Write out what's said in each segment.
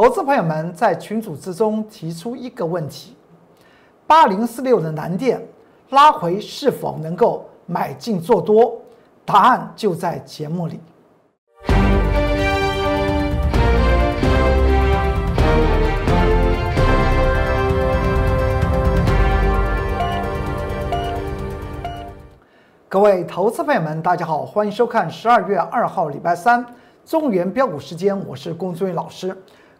投资朋友们在群组之中提出一个问题：八零四六的南电拉回是否能够买进做多？答案就在节目里。各位投资朋友们，大家好，欢迎收看十二月二号礼拜三中原标股时间，我是龚宗元老师。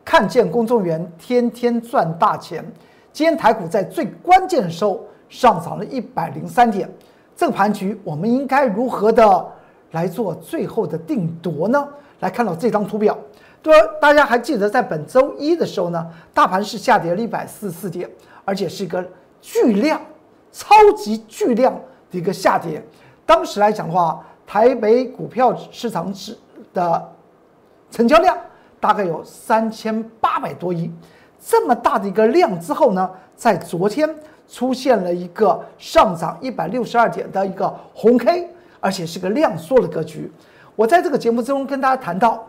看见公众员天天赚大钱。今天台股在最关键的时候上涨了一百零三点，这个盘局我们应该如何的来做最后的定夺呢？来看到这张图表，对，大家还记得在本周一的时候呢，大盘是下跌了一百四十四点，而且是一个巨量、超级巨量的一个下跌。当时来讲的话，台北股票市场指的成交量大概有三千八百多亿，这么大的一个量之后呢，在昨天出现了一个上涨一百六十二点的一个红 K，而且是个量缩的格局。我在这个节目之中跟大家谈到，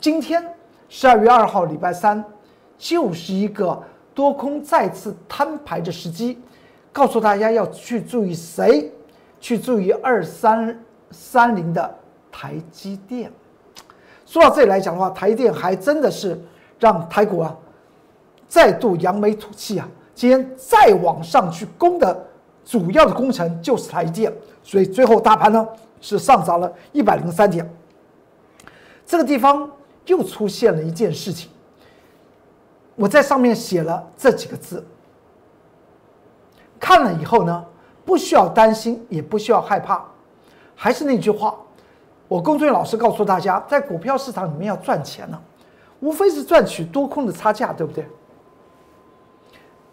今天十二月二号礼拜三，就是一个多空再次摊牌的时机，告诉大家要去注意谁。去注意二三三零的台积电。说到这里来讲的话，台电还真的是让台股啊再度扬眉吐气啊！今天再往上去攻的主要的工程就是台电，所以最后大盘呢是上涨了一百零三点。这个地方又出现了一件事情，我在上面写了这几个字，看了以后呢。不需要担心，也不需要害怕。还是那句话，我龚俊老师告诉大家，在股票市场里面要赚钱呢，无非是赚取多空的差价，对不对？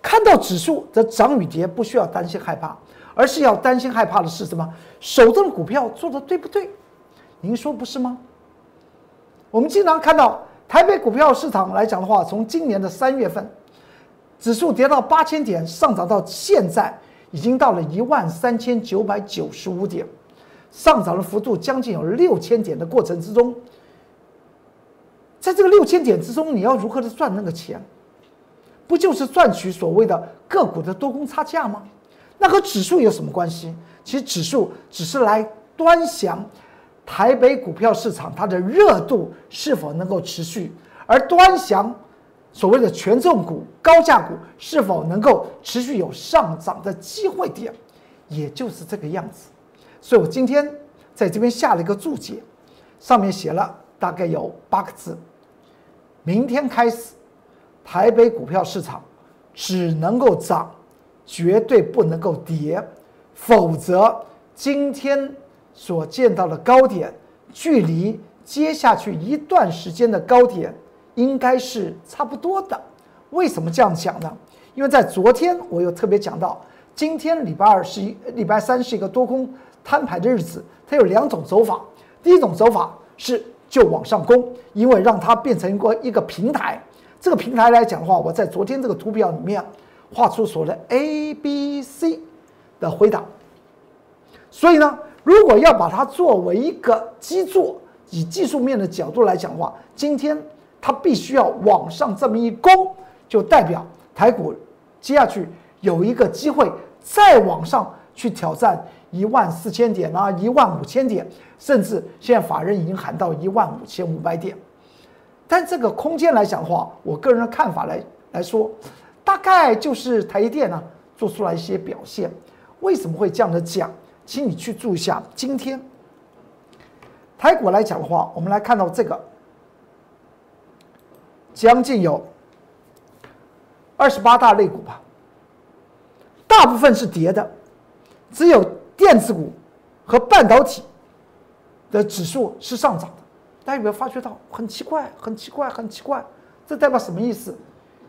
看到指数的涨与跌，不需要担心害怕，而是要担心害怕的是什么？手中的股票做的对不对？您说不是吗？我们经常看到台北股票市场来讲的话，从今年的三月份，指数跌到八千点，上涨到现在。已经到了一万三千九百九十五点，上涨的幅度将近有六千点的过程之中，在这个六千点之中，你要如何的赚那个钱？不就是赚取所谓的个股的多空差价吗？那和指数有什么关系？其实指数只是来端详台北股票市场它的热度是否能够持续，而端详。所谓的权重股、高价股是否能够持续有上涨的机会点，也就是这个样子。所以我今天在这边下了一个注解，上面写了大概有八个字：明天开始，台北股票市场只能够涨，绝对不能够跌，否则今天所见到的高点，距离接下去一段时间的高点。应该是差不多的，为什么这样讲呢？因为在昨天我又特别讲到，今天礼拜二是一礼拜三是一个多空摊牌的日子，它有两种走法。第一种走法是就往上攻，因为让它变成一个一个平台。这个平台来讲的话，我在昨天这个图表里面画出所谓的 A、B、C 的回答。所以呢，如果要把它作为一个基座，以技术面的角度来讲的话，今天。它必须要往上这么一攻，就代表台股接下去有一个机会再往上去挑战一万四千点啊，一万五千点，甚至现在法人已经喊到一万五千五百点。但这个空间来讲的话，我个人的看法来来说，大概就是台积电呢做出来一些表现。为什么会这样的讲？请你去注意一下，今天台股来讲的话，我们来看到这个。将近有二十八大类股吧，大部分是跌的，只有电子股和半导体的指数是上涨的。大家有没有发觉到？很奇怪，很奇怪，很奇怪，这代表什么意思？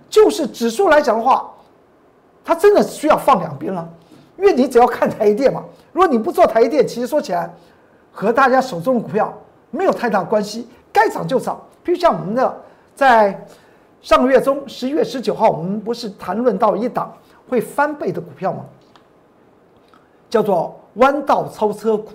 就是指数来讲的话，它真的需要放两边了，因为你只要看台电嘛。如果你不做台电，其实说起来和大家手中的股票没有太大关系，该涨就涨。比如像我们的。在上个月中，十一月十九号，我们不是谈论到一档会翻倍的股票吗？叫做弯道超车股，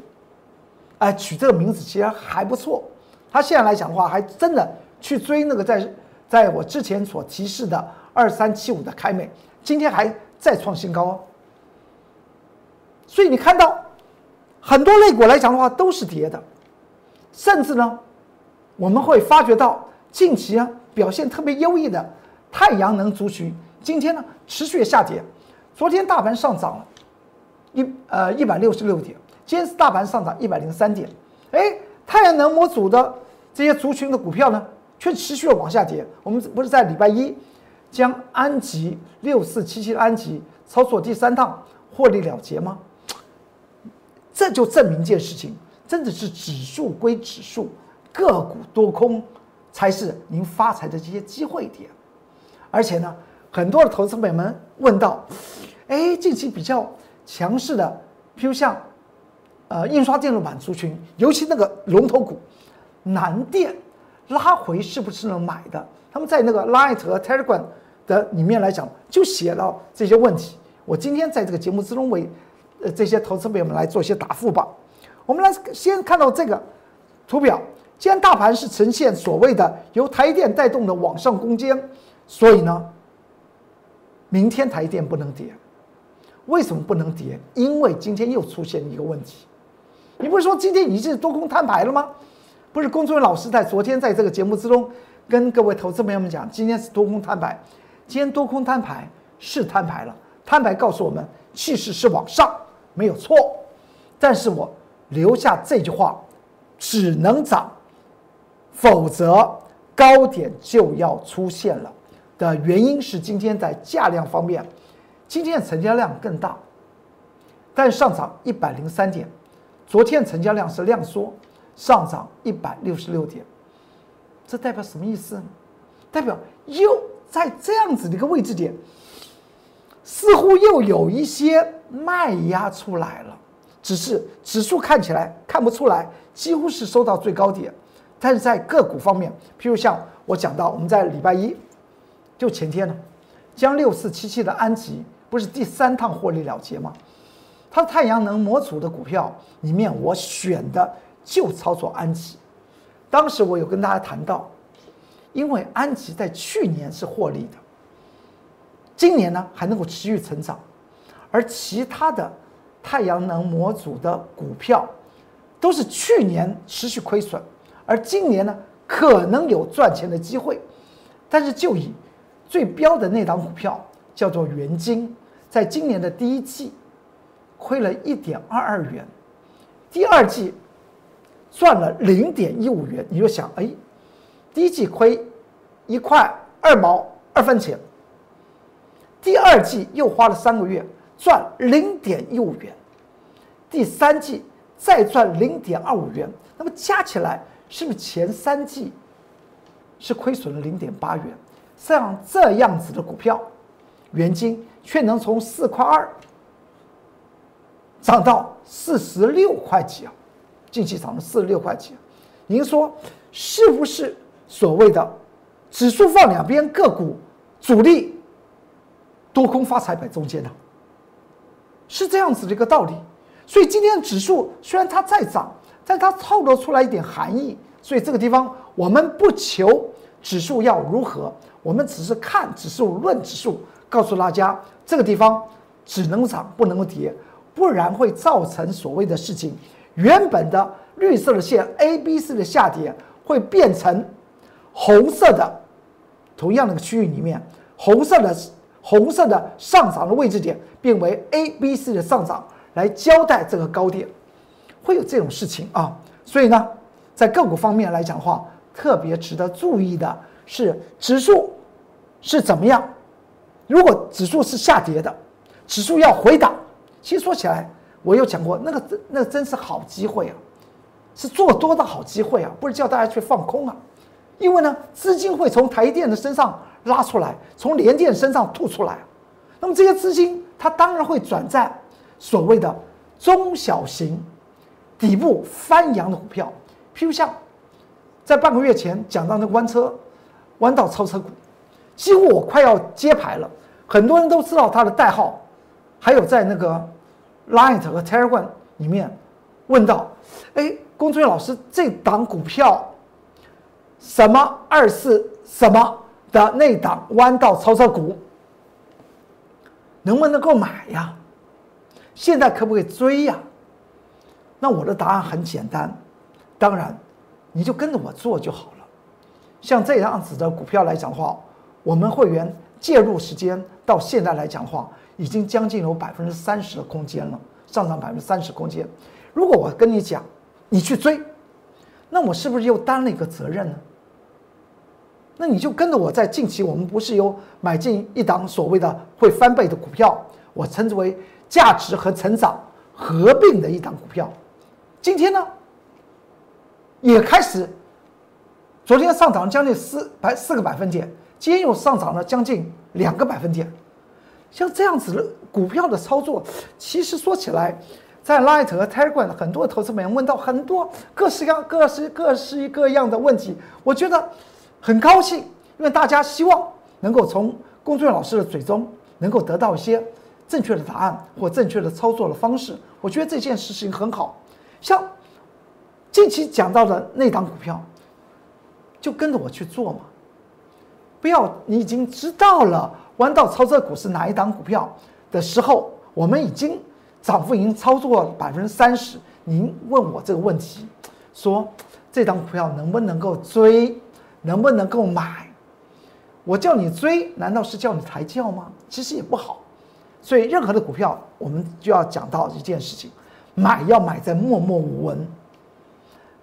哎，取这个名字其实还不错。他现在来讲的话，还真的去追那个在在我之前所提示的二三七五的开美，今天还再创新高哦。所以你看到很多类股来讲的话都是跌的，甚至呢，我们会发觉到近期啊表现特别优异的太阳能族群，今天呢持续下跌。昨天大盘上涨了一呃一百六十六点，今天是大盘上涨一百零三点。哎，太阳能模组的这些族群的股票呢，却持续的往下跌。我们不是在礼拜一将安吉六四七七的安吉操作第三趟获利了结吗？这就证明一件事情，真的是指数归指数，个股多空才是您发财的这些机会点。而且呢，很多的投资朋友们问到，哎，近期比较强势的，譬如像，呃，印刷电路板族群，尤其那个龙头股，南电拉回是不是能买的？他们在那个 Light 和 Telegram 的里面来讲，就写了这些问题。我今天在这个节目之中为。呃，这些投资朋友们来做一些答复吧。我们来先看到这个图表，既然大盘是呈现所谓的由台电带动的往上攻坚，所以呢，明天台电不能跌。为什么不能跌？因为今天又出现一个问题。你不是说今天已经是多空摊牌了吗？不是，工作人员老师在昨天在这个节目之中跟各位投资朋友们讲，今天是多空摊牌。今天多空摊牌是摊牌了，摊牌告诉我们气势是往上。没有错，但是我留下这句话，只能涨，否则高点就要出现了。的原因是今天在价量方面，今天的成交量更大，但上涨一百零三点，昨天成交量是量缩，上涨一百六十六点，这代表什么意思？代表又在这样子的一个位置点。似乎又有一些卖压出来了，只是指数看起来看不出来，几乎是收到最高点。但是在个股方面，譬如像我讲到，我们在礼拜一，就前天呢，将六四七七的安吉不是第三趟获利了结吗？它的太阳能模组的股票里面，我选的就操作安吉。当时我有跟大家谈到，因为安吉在去年是获利的。今年呢还能够持续成长，而其他的太阳能模组的股票都是去年持续亏损，而今年呢可能有赚钱的机会。但是就以最标的那档股票叫做元晶，在今年的第一季亏了一点二二元，第二季赚了零点一五元，你就想，哎，第一季亏一块二毛二分钱。第二季又花了三个月赚零点一五元，第三季再赚零点二五元，那么加起来是不是前三季是亏损了零点八元？像这样子的股票，元金却能从四块二涨到四十六块几啊，近期涨了四十六块几啊，您说是不是所谓的指数放两边，个股主力？多空发财摆中间的，是这样子的一个道理。所以今天的指数虽然它在涨，但它透露出来一点含义。所以这个地方我们不求指数要如何，我们只是看指数论指数，告诉大家这个地方只能涨不能跌，不然会造成所谓的事情。原本的绿色的线 A、B、C 的下跌会变成红色的，同样的区域里面红色的。红色的上涨的位置点变为 A、B、C 的上涨，来交代这个高点，会有这种事情啊。所以呢，在个股方面来讲的话，特别值得注意的是指数是怎么样。如果指数是下跌的，指数要回档，其实说起来，我有讲过，那个那个真是好机会啊，是做多的好机会啊，不是叫大家去放空啊。因为呢，资金会从台电的身上。拉出来，从联电身上吐出来，那么这些资金它当然会转在所谓的中小型底部翻扬的股票，譬如像在半个月前讲到那个弯车弯道超车股，几乎我快要揭牌了，很多人都知道它的代号，还有在那个 Line 和 Telegram 里面问到，哎，龚俊老师这档股票什么二四什么？的那档弯道超车股，能不能够买呀？现在可不可以追呀？那我的答案很简单，当然，你就跟着我做就好了。像这样子的股票来讲的话，我们会员介入时间到现在来讲的话，已经将近有百分之三十的空间了，上涨百分之三十空间。如果我跟你讲，你去追，那我是不是又担了一个责任呢？那你就跟着我在近期，我们不是有买进一档所谓的会翻倍的股票，我称之为价值和成长合并的一档股票。今天呢，也开始，昨天上涨将近四百四个百分点，今天又上涨了将近两个百分点。像这样子的股票的操作，其实说起来，在 Light 和 Telegram 很多投资朋友问到很多各式各样、各式各式各样的问题，我觉得很高兴，因为大家希望能够从龚俊老师的嘴中能够得到一些正确的答案或正确的操作的方式。我觉得这件事情很好。像近期讲到的那档股票，就跟着我去做嘛。不要你已经知道了弯道超车股是哪一档股票的时候，我们已经涨幅已经操作了百分之三十。您问我这个问题，说这档股票能不能够追，能不能够买？我叫你追，难道是叫你抬轿吗？其实也不好。所以任何的股票，我们就要讲到一件事情。买要买在默默无闻，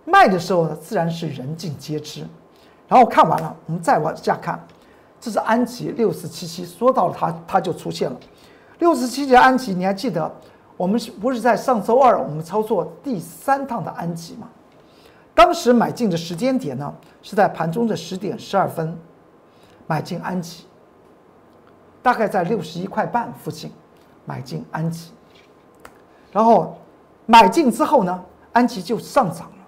卖的时候呢，自然是人尽皆知。然后看完了，我们再往下看，这是安吉六四七七，说到了它，它就出现了。六四七七安吉，你还记得我们是不是在上周二我们操作第三趟的安吉吗？当时买进的时间点呢，是在盘中的十点十二分买进安吉，大概在六十一块半附近买进安吉，然后。买进之后呢，安吉就上涨了。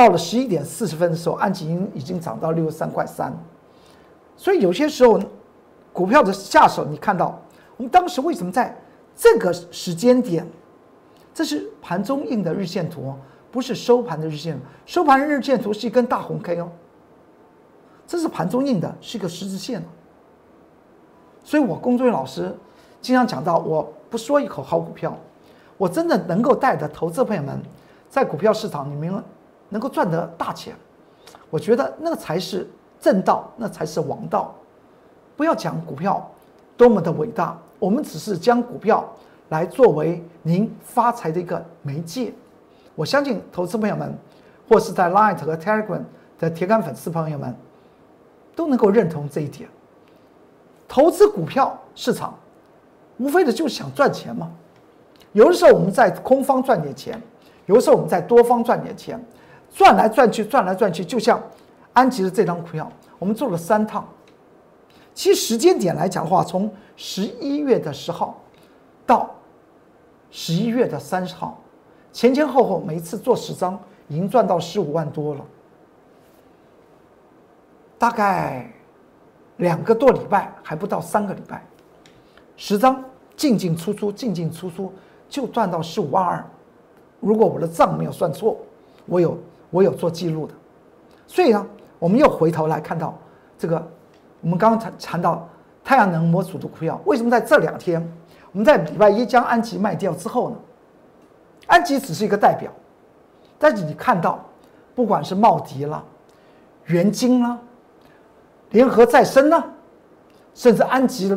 到了十一点四十分的时候，安吉已经已经涨到六十三块三。所以有些时候，股票的下手，你看到我们当时为什么在这个时间点？这是盘中印的日线图，不是收盘的日线。收盘日线图是一根大红 K 哦。这是盘中印的，是一个十字线。所以我工作人员老师经常讲到，我不说一口好股票。我真的能够带着投资朋友们，在股票市场里面能够赚得大钱，我觉得那个才是正道，那才是王道。不要讲股票多么的伟大，我们只是将股票来作为您发财的一个媒介。我相信投资朋友们，或是在 Light 和 Telegram 的铁杆粉丝朋友们，都能够认同这一点。投资股票市场，无非的就是想赚钱嘛。有的时候我们在空方赚点钱，有的时候我们在多方赚点钱，转来转去，转来转去，就像安吉的这张股票，我们做了三趟。其实时间点来讲的话，从十一月的十号到十一月的三十号，前前后后每一次做十张，已经赚到十五万多了。大概两个多礼拜，还不到三个礼拜，十张进进出出，进进出出。就赚到十五万二，如果我的账没有算错，我有我有做记录的，所以呢，我们又回头来看到这个，我们刚刚谈到太阳能模组的股票，为什么在这两天，我们在礼拜一将安吉卖掉之后呢？安吉只是一个代表，但是你看到，不管是茂迪啦、元晶啦、联合再生呢，甚至安吉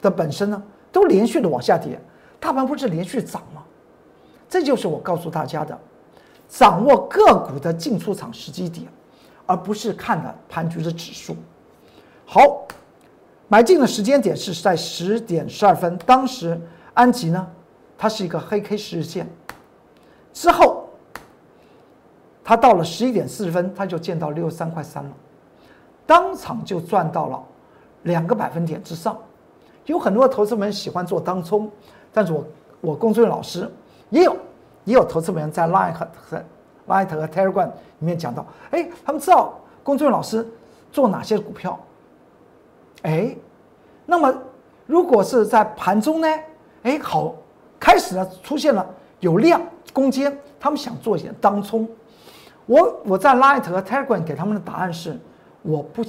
的本身呢，都连续的往下跌。大盘不是连续涨吗？这就是我告诉大家的，掌握个股的进出场时机点，而不是看的盘局的指数。好，买进的时间点是在十点十二分，当时安吉呢，它是一个黑 K 十日线，之后它到了十一点四十分，它就见到六十三块三了，当场就赚到了两个百分点之上。有很多投资们喜欢做当冲。但是我我工作老师也有也有投资人在 Line 和 Line 和 Telegram 里面讲到，哎，他们知道工作人员老师做哪些股票，哎，那么如果是在盘中呢，哎，好，开始呢出现了有量攻坚，他们想做一些当冲，我我在 Line 和 Telegram 给他们的答案是，我不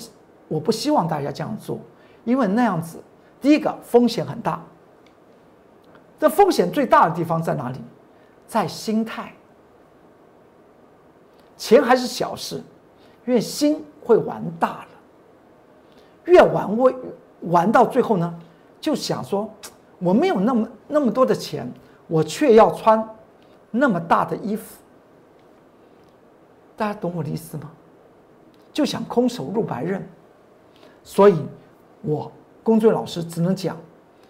我不希望大家这样做，因为那样子，第一个风险很大。这风险最大的地方在哪里？在心态。钱还是小事，因为心会玩大了。越玩越玩到最后呢，就想说，我没有那么那么多的钱，我却要穿那么大的衣服。大家懂我的意思吗？就想空手入白刃。所以，我龚俊老师只能讲，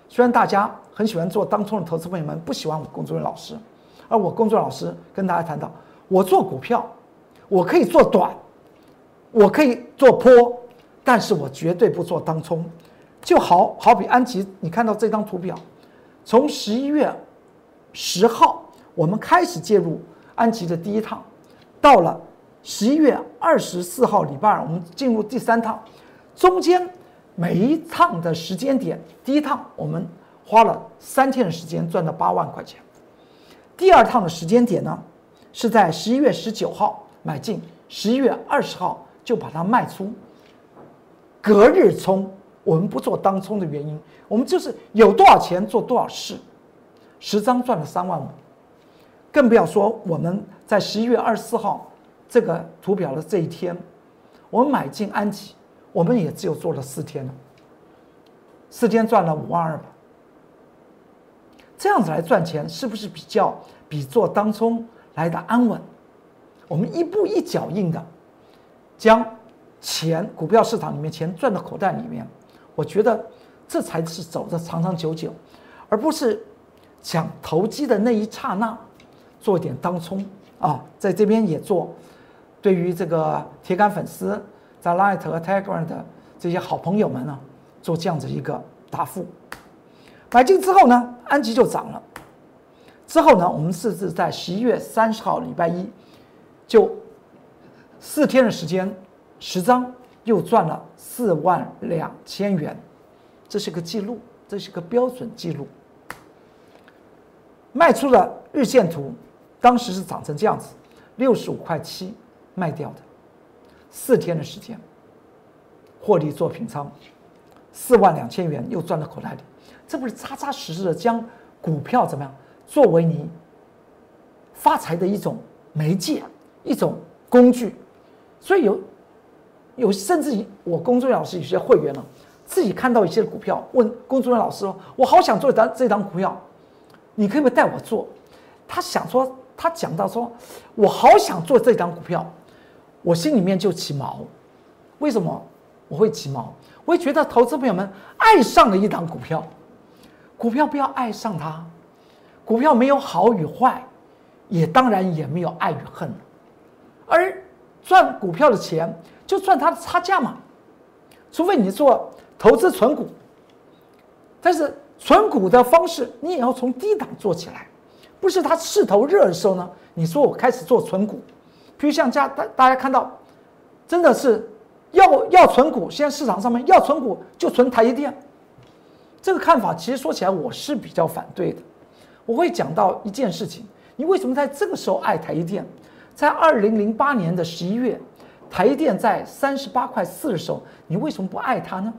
虽然大家很喜欢做当冲的投资朋友们不喜欢我龚俊老师，而我工作老师跟大家谈到，我做股票，我可以做短，我可以做坡，但是我绝对不做当冲。就好好比安吉，你看到这张图表，从十一月十号我们开始介入安吉的第一趟，到了十一月二十四号礼拜二，我们进入第三趟。中间每一趟的时间点，第一趟我们花了三天的时间赚了八万块钱，第二趟的时间点呢是在十一月十九号买进，十一月二十号就把它卖出。隔日冲，我们不做当冲的原因，我们就是有多少钱做多少事，十张赚了三万五，更不要说我们在十一月二十四号这个图表的这一天，我们买进安吉。我们也只有做了四天了，四天赚了五万二吧。这样子来赚钱，是不是比较比做当冲来的安稳？我们一步一脚印的将钱股票市场里面钱赚到口袋里面，我觉得这才是走的长长久久，而不是想投机的那一刹那做一点当冲啊，在这边也做。对于这个铁杆粉丝。在 Light 和 Telegram 的这些好朋友们呢，做这样子一个答复。买进之后呢，安吉就涨了。之后呢，我们甚至在十一月三十号礼拜一，就四天的时间，十张又赚了四万两千元，这是个记录，这是个标准记录。卖出的日线图，当时是涨成这样子，六十五块七卖掉的。四天的时间，获利做平仓，四万两千元又赚到口袋里，这不是扎扎实实的将股票怎么样作为你发财的一种媒介、一种工具？所以有有甚至于我工作人员老师有些会员呢，自己看到一些股票，问工作人员老师说：“我好想做这这档股票，你可不可以带我做？”他想说，他讲到说：“我好想做这档股票。”我心里面就起毛，为什么我会起毛？我会觉得投资朋友们爱上了一档股票，股票不要爱上它，股票没有好与坏，也当然也没有爱与恨，而赚股票的钱就赚它的差价嘛，除非你做投资存股，但是存股的方式你也要从低档做起来，不是它势头热的时候呢，你说我开始做存股。比如像家大大家看到，真的是要要存股，现在市场上面要存股就存台积电，这个看法其实说起来我是比较反对的。我会讲到一件事情，你为什么在这个时候爱台积电？在二零零八年的十一月，台积电在三十八块四的时候，你为什么不爱它呢？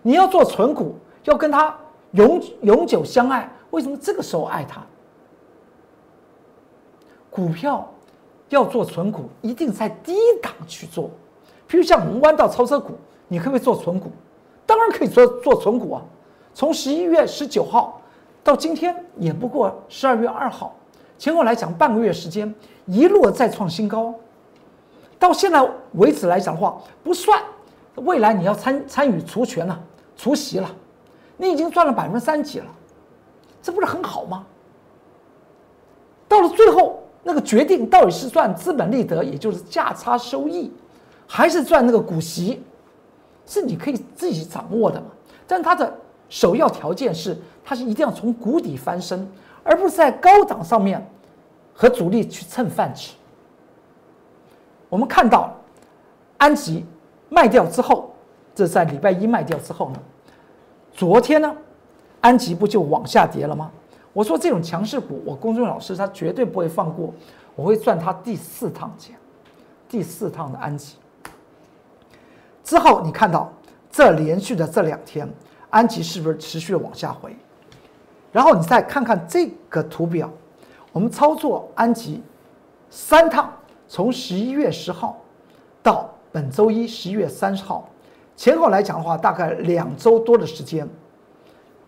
你要做存股，要跟它永永久相爱，为什么这个时候爱它？股票。要做存股，一定在低档去做。譬如像我们弯道超车股，你可不可以做存股？当然可以做做存股啊。从十一月十九号到今天，也不过十二月二号，前后来讲半个月时间，一路再创新高。到现在为止来讲的话，不算。未来你要参参与除权了、除息了，你已经赚了百分之三几了，这不是很好吗？到了最后。那个决定到底是赚资本利得，也就是价差收益，还是赚那个股息，是你可以自己掌握的嘛？但它的首要条件是，它是一定要从谷底翻身，而不是在高档上面和主力去蹭饭吃。我们看到安吉卖掉之后，这在礼拜一卖掉之后呢，昨天呢，安吉不就往下跌了吗？我说这种强势股，我公众老师他绝对不会放过，我会赚他第四趟钱，第四趟的安吉。之后你看到这连续的这两天，安吉是不是持续的往下回？然后你再看看这个图表，我们操作安吉三趟，从十一月十号到本周一十一月三十号，前后来讲的话，大概两周多的时间，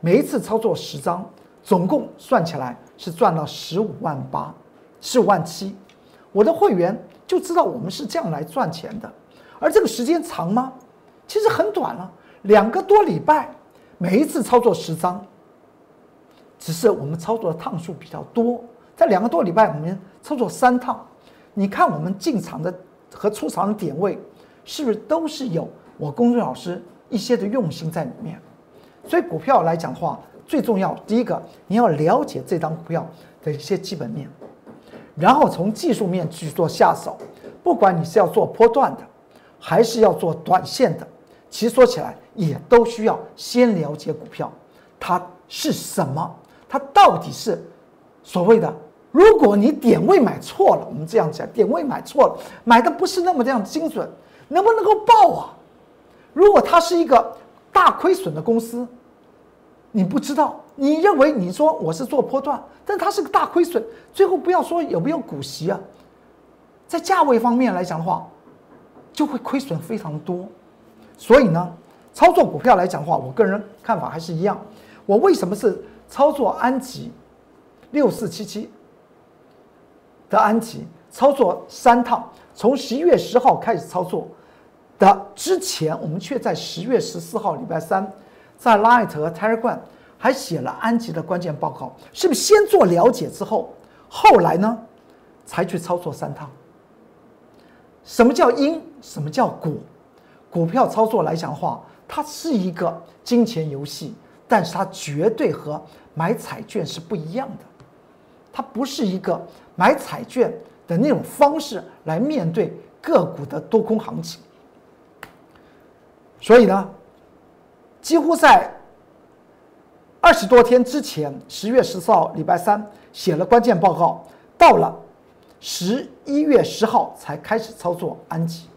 每一次操作十张，总共算起来是赚了十五万八，十五万七。我的会员就知道我们是这样来赚钱的。而这个时间长吗？其实很短了，两个多礼拜，每一次操作十张，只是我们操作的趟数比较多，在两个多礼拜我们操作三趟，你看我们进场的和出场的点位，是不是都是有我公孙老师一些的用心在里面？所以股票来讲的话，最重要第一个你要了解这张股票的一些基本面，然后从技术面去做下手，不管你是要做波段的。还是要做短线的，其实说起来也都需要先了解股票，它是什么，它到底是所谓的。如果你点位买错了，我们这样讲，点位买错了，买的不是那么这样精准，能不能够爆啊？如果它是一个大亏损的公司，你不知道，你认为你说我是做波段，但它是个大亏损，最后不要说有没有股息啊，在价位方面来讲的话。就会亏损非常多，所以呢，操作股票来讲的话，我个人看法还是一样。我为什么是操作安吉六四七七的安吉操作三趟，从十一月十号开始操作的之前，我们却在十月十四号礼拜三在 Light 和 Telegram 还写了安吉的关键报告，是不是先做了解之后，后来呢才去操作三趟？什么叫因？什么叫果？股票操作来讲的话，它是一个金钱游戏，但是它绝对和买彩券是不一样的。它不是一个买彩券的那种方式来面对个股的多空行情。所以呢，几乎在二十多天之前，十月十四号礼拜三写了关键报告，到了。十一月十号才开始操作安吉，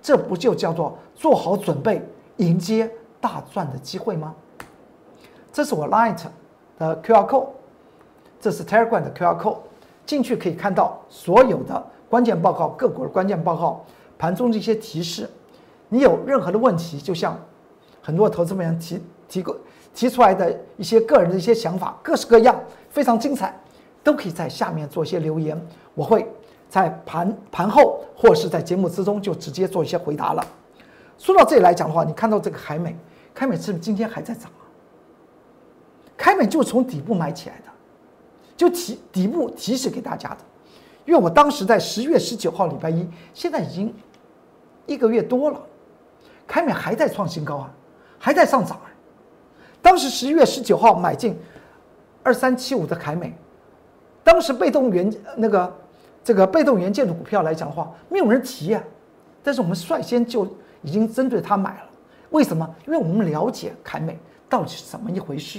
这不就叫做做好准备迎接大赚的机会吗？这是我 Light 的 QR code，这是 Telegram 的 QR code，进去可以看到所有的关键报告、各国的关键报告、盘中的一些提示。你有任何的问题，就像很多投资人提提过提出来的一些个人的一些想法，各式各样，非常精彩。都可以在下面做一些留言，我会在盘盘后或是在节目之中就直接做一些回答了。说到这里来讲的话，你看到这个凯美，凯美是不是今天还在涨啊？凯美就是从底部买起来的，就提底部提示给大家的。因为我当时在十月十九号礼拜一，现在已经一个月多了，凯美还在创新高啊，还在上涨啊。当时十一月十九号买进二三七五的凯美。当时被动元那个这个被动元件的股票来讲的话，没有人提呀，但是我们率先就已经针对它买了。为什么？因为我们了解凯美到底是怎么一回事。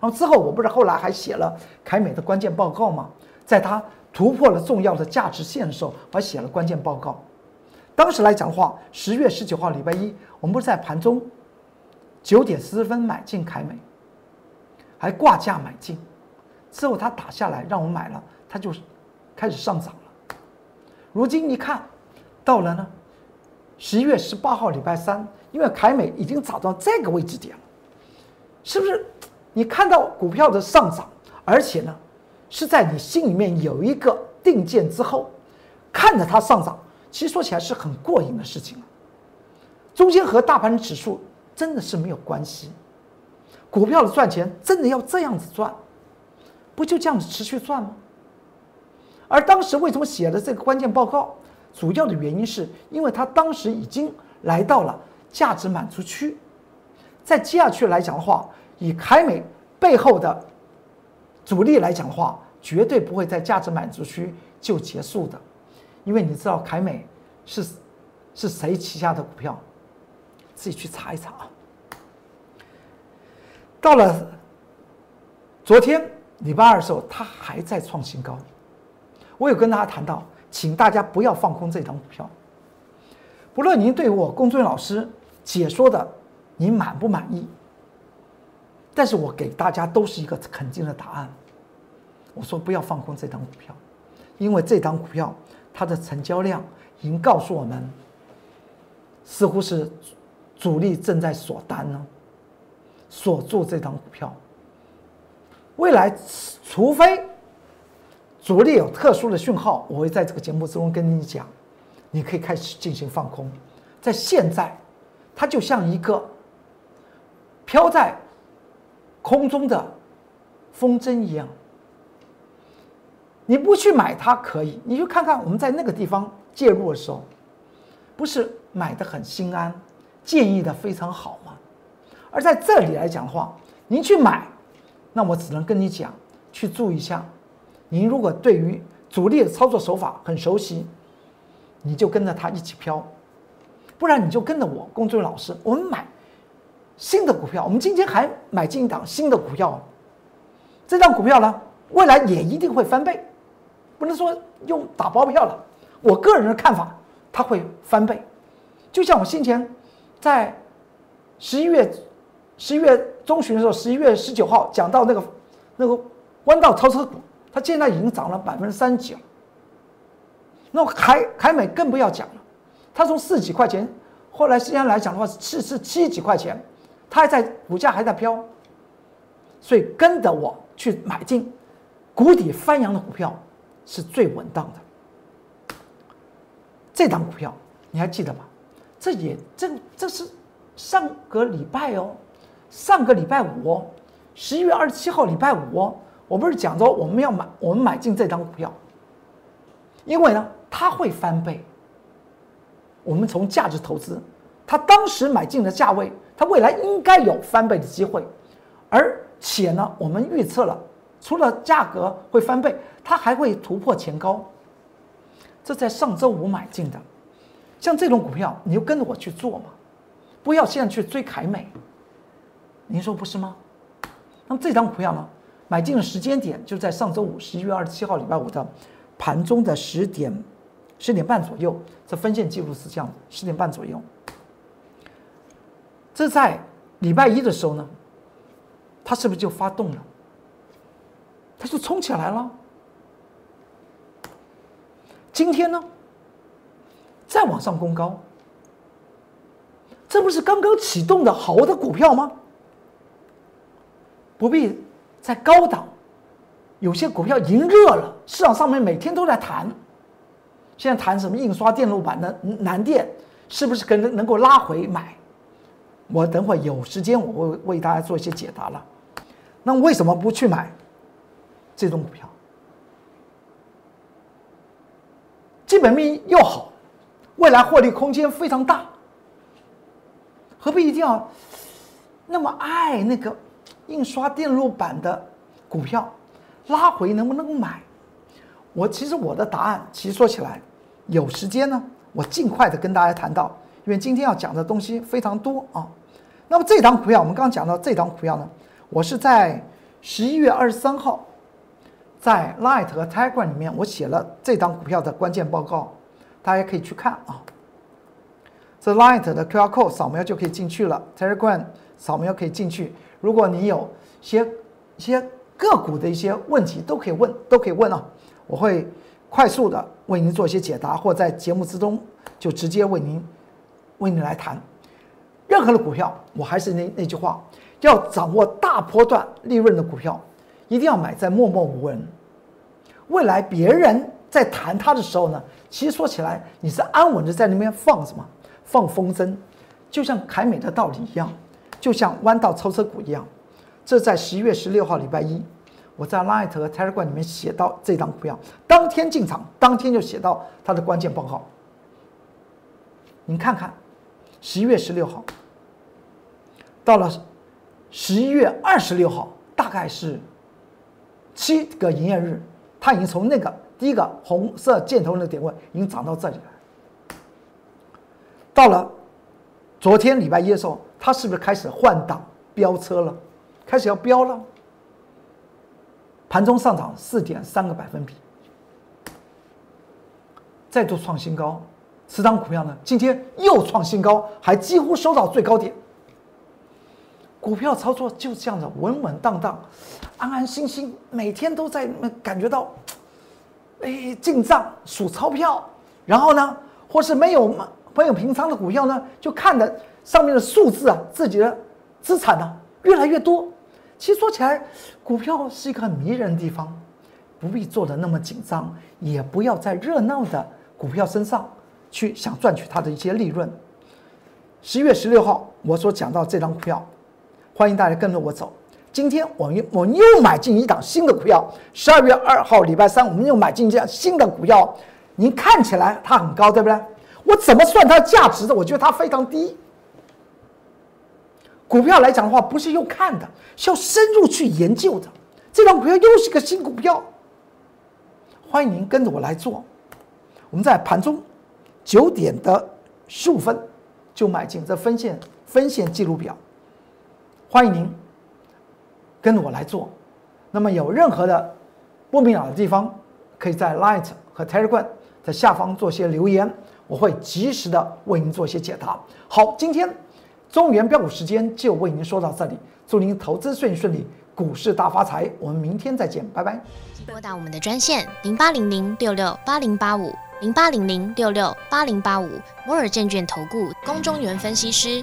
然后之后我不是后来还写了凯美的关键报告吗？在它突破了重要的价值线的时候，我还写了关键报告。当时来讲的话，十月十九号礼拜一，我们不是在盘中九点四十分买进凯美，还挂价买进。之后它打下来，让我买了，它就开始上涨了。如今一看，到了呢，十一月十八号礼拜三，因为凯美已经涨到这个位置点了，是不是？你看到股票的上涨，而且呢，是在你心里面有一个定见之后，看着它上涨，其实说起来是很过瘾的事情中间和大盘指数真的是没有关系，股票的赚钱真的要这样子赚。不就这样子持续赚吗？而当时为什么写了这个关键报告？主要的原因是因为他当时已经来到了价值满足区，在接下去来讲的话，以凯美背后的主力来讲的话，绝对不会在价值满足区就结束的，因为你知道凯美是是谁旗下的股票，自己去查一查啊。到了昨天。礼拜二的时候，它还在创新高。我有跟大家谈到，请大家不要放空这张股票。不论您对我公孙老师解说的你满不满意？但是我给大家都是一个肯定的答案。我说不要放空这张股票，因为这张股票它的成交量已经告诉我们，似乎是主力正在锁单呢，锁住这张股票。未来除非主力有特殊的讯号，我会在这个节目之中跟你讲，你可以开始进行放空。在现在，它就像一个飘在。空中的风筝一样，你不去买它可以，你就看看我们在那个地方介入的时候，不是买的很心安，建议的非常好吗？而在这里来讲的话，您去买，那我只能跟你讲，去注意一下。您如果对于主力的操作手法很熟悉，你就跟着他一起飘，不然你就跟着我龚俊老师，我们买。新的股票，我们今天还买进一档新的股票，这张股票呢，未来也一定会翻倍，不能说用打包票了。我个人的看法，它会翻倍。就像我先前在十一月十一月中旬的时候，十一月十九号讲到那个那个弯道超车股，它现在已经涨了百分之三九。那凯凯美更不要讲了，它从四几块钱，后来现在来讲的话是是七几块钱。它还在股价还在飘，所以跟着我去买进谷底翻扬的股票是最稳当的。这档股票你还记得吗？这也这这是上个礼拜哦，上个礼拜五哦，十一月二十七号礼拜五哦，我不是讲说我们要买我们买进这张股票，因为呢它会翻倍。我们从价值投资，它当时买进的价位。它未来应该有翻倍的机会，而且呢，我们预测了，除了价格会翻倍，它还会突破前高。这在上周五买进的，像这种股票，你就跟着我去做嘛，不要现在去追凯美。您说不是吗？那么这张股票呢，买进的时间点就在上周五十一月二十七号礼拜五的盘中的十点十点半左右，这分线记录是这样的，十点半左右。这在礼拜一的时候呢，它是不是就发动了？它就冲起来了。今天呢，再往上攻高，这不是刚刚启动的好的股票吗？不必在高档，有些股票已经热了，市场上面每天都在谈。现在谈什么印刷电路板的南电，是不是可能能够拉回买？我等会有时间，我会为大家做一些解答了。那为什么不去买这种股票？基本面又好，未来获利空间非常大，何必一定要那么爱那个印刷电路板的股票？拉回能不能买？我其实我的答案，其实说起来，有时间呢，我尽快的跟大家谈到，因为今天要讲的东西非常多啊。那么这档股票，我们刚刚讲到这档股票呢，我是在十一月二十三号，在 Light 和 Tiger 里面，我写了这档股票的关键报告，大家可以去看啊。这 Light 的 QR code 扫描就可以进去了，Telegram 扫描可以进去。如果你有些一些个股的一些问题，都可以问，都可以问啊，我会快速的为您做一些解答，或在节目之中就直接为您为您来谈。任何的股票，我还是那那句话，要掌握大波段利润的股票，一定要买在默默无闻。未来别人在谈它的时候呢，其实说起来，你是安稳的在那边放什么？放风筝，就像凯美的道理一样，就像弯道超车股一样。这在十一月十六号礼拜一，我在 Light 和 Telegram 里面写到这张股票，当天进场，当天就写到它的关键报告。您看看，十一月十六号。到了十一月二十六号，大概是七个营业日，它已经从那个第一个红色箭头的点位已经涨到这里来。到了昨天礼拜一的时候，它是不是开始换挡飙车了？开始要飙了，盘中上涨四点三个百分比，再度创新高，十档股票呢，今天又创新高，还几乎收到最高点。股票操作就这样的稳稳当当、安安心心，每天都在感觉到，哎，进账数钞票，然后呢，或是没有朋友平仓的股票呢，就看的上面的数字啊，自己的资产呢越来越多。其实说起来，股票是一个很迷人的地方，不必做的那么紧张，也不要在热闹的股票身上去想赚取它的一些利润。十一月十六号，我所讲到这张股票。欢迎大家跟着我走。今天我又我又买进一档新的股票。十二月二号礼拜三，我们又买进一家新的股票。您看起来它很高，对不对？我怎么算它价值的？我觉得它非常低。股票来讲的话，不是用看的，是要深入去研究的。这张股票又是个新股票。欢迎您跟着我来做。我们在盘中九点的十五分就买进这分线分线记录表。欢迎您跟着我来做。那么有任何的不明了的地方，可以在 Light 和 Telegram 在下方做些留言，我会及时的为您做一些解答。好，今天中原标股时间就为您说到这里，祝您投资顺顺利，股市大发财。我们明天再见，拜拜。拨打我们的专线零八零零六六八零八五零八零零六六八零八五摩尔证券投顾龚中原分析师。